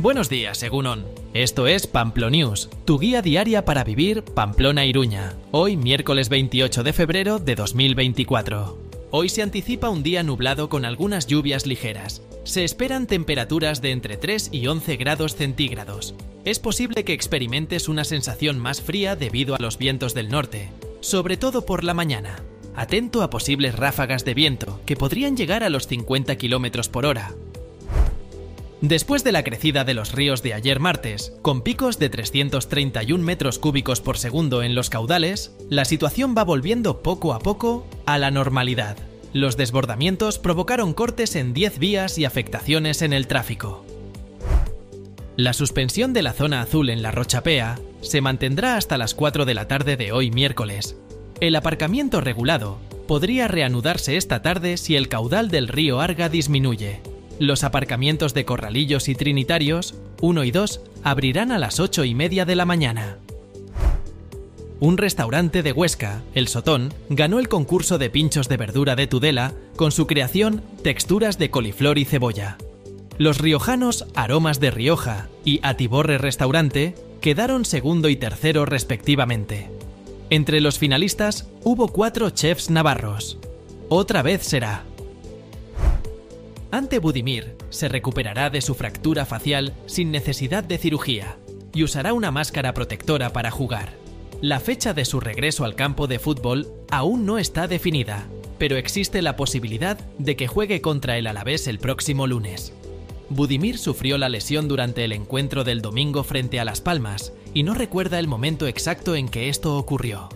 Buenos días, Egunon. Esto es Pamplonews, tu guía diaria para vivir Pamplona-Iruña. Hoy, miércoles 28 de febrero de 2024. Hoy se anticipa un día nublado con algunas lluvias ligeras. Se esperan temperaturas de entre 3 y 11 grados centígrados. Es posible que experimentes una sensación más fría debido a los vientos del norte, sobre todo por la mañana. Atento a posibles ráfagas de viento que podrían llegar a los 50 km por hora, Después de la crecida de los ríos de ayer martes, con picos de 331 metros cúbicos por segundo en los caudales, la situación va volviendo poco a poco a la normalidad. Los desbordamientos provocaron cortes en 10 vías y afectaciones en el tráfico. La suspensión de la zona azul en la Rochapea se mantendrá hasta las 4 de la tarde de hoy miércoles. El aparcamiento regulado podría reanudarse esta tarde si el caudal del río Arga disminuye. Los aparcamientos de Corralillos y Trinitarios, 1 y 2, abrirán a las 8 y media de la mañana. Un restaurante de Huesca, El Sotón, ganó el concurso de pinchos de verdura de Tudela con su creación Texturas de coliflor y cebolla. Los riojanos Aromas de Rioja y Atiborre Restaurante quedaron segundo y tercero respectivamente. Entre los finalistas hubo cuatro chefs navarros. Otra vez será ante Budimir se recuperará de su fractura facial sin necesidad de cirugía y usará una máscara protectora para jugar. La fecha de su regreso al campo de fútbol aún no está definida, pero existe la posibilidad de que juegue contra el Alavés el próximo lunes. Budimir sufrió la lesión durante el encuentro del domingo frente a Las Palmas y no recuerda el momento exacto en que esto ocurrió.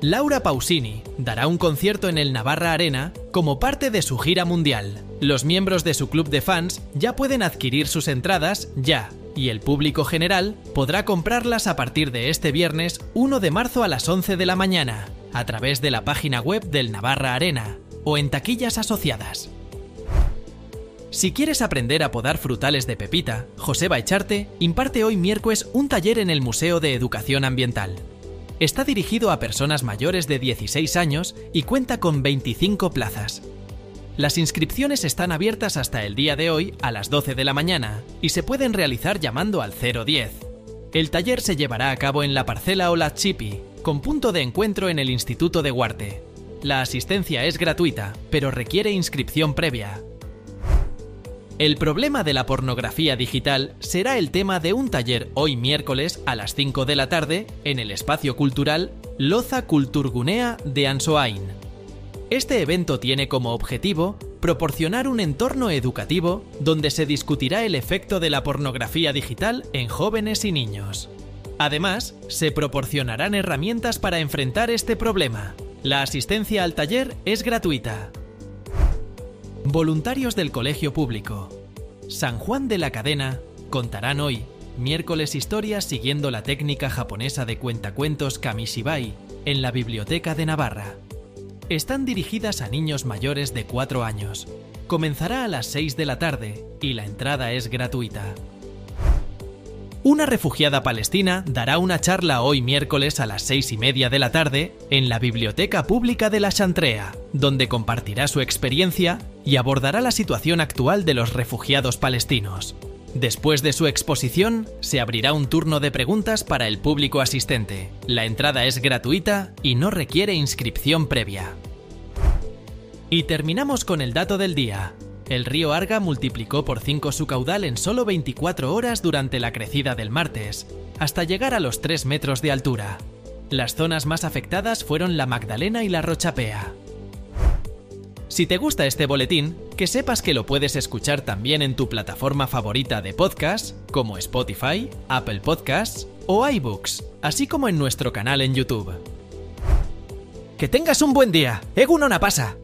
Laura Pausini dará un concierto en el Navarra Arena como parte de su gira mundial. Los miembros de su club de fans ya pueden adquirir sus entradas ya, y el público general podrá comprarlas a partir de este viernes 1 de marzo a las 11 de la mañana, a través de la página web del Navarra Arena o en taquillas asociadas. Si quieres aprender a podar frutales de pepita, José Baicharte imparte hoy miércoles un taller en el Museo de Educación Ambiental. Está dirigido a personas mayores de 16 años y cuenta con 25 plazas. Las inscripciones están abiertas hasta el día de hoy a las 12 de la mañana y se pueden realizar llamando al 010. El taller se llevará a cabo en la parcela Chipi, con punto de encuentro en el Instituto de Huarte. La asistencia es gratuita, pero requiere inscripción previa. El problema de la pornografía digital será el tema de un taller hoy miércoles a las 5 de la tarde en el espacio cultural Loza Culturgunea de Ansoain. Este evento tiene como objetivo proporcionar un entorno educativo donde se discutirá el efecto de la pornografía digital en jóvenes y niños. Además, se proporcionarán herramientas para enfrentar este problema. La asistencia al taller es gratuita. Voluntarios del Colegio Público. San Juan de la Cadena contarán hoy, miércoles historias siguiendo la técnica japonesa de cuentacuentos Kamishibai en la Biblioteca de Navarra. Están dirigidas a niños mayores de 4 años. Comenzará a las 6 de la tarde y la entrada es gratuita. Una refugiada palestina dará una charla hoy miércoles a las seis y media de la tarde en la Biblioteca Pública de la Chantrea, donde compartirá su experiencia y abordará la situación actual de los refugiados palestinos. Después de su exposición, se abrirá un turno de preguntas para el público asistente. La entrada es gratuita y no requiere inscripción previa. Y terminamos con el dato del día. El río Arga multiplicó por 5 su caudal en solo 24 horas durante la crecida del martes, hasta llegar a los 3 metros de altura. Las zonas más afectadas fueron la Magdalena y la Rochapea. Si te gusta este boletín, que sepas que lo puedes escuchar también en tu plataforma favorita de podcast, como Spotify, Apple Podcasts o iBooks, así como en nuestro canal en YouTube. Que tengas un buen día. Egunona pasa.